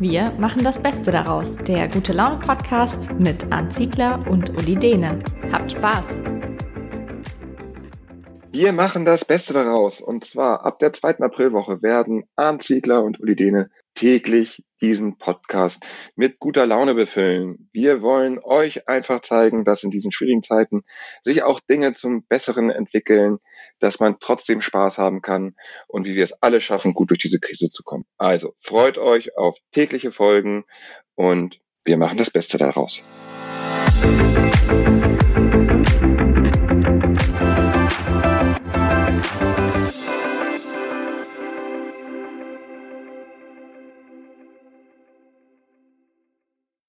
Wir machen das Beste daraus. Der Gute Laune Podcast mit Arndt Ziegler und Uli Dehne. Habt Spaß! Wir machen das Beste daraus. Und zwar ab der zweiten Aprilwoche werden Arndt Ziegler und Uli Dehne täglich diesen Podcast mit guter Laune befüllen. Wir wollen euch einfach zeigen, dass in diesen schwierigen Zeiten sich auch Dinge zum Besseren entwickeln, dass man trotzdem Spaß haben kann und wie wir es alle schaffen, gut durch diese Krise zu kommen. Also freut euch auf tägliche Folgen und wir machen das Beste daraus.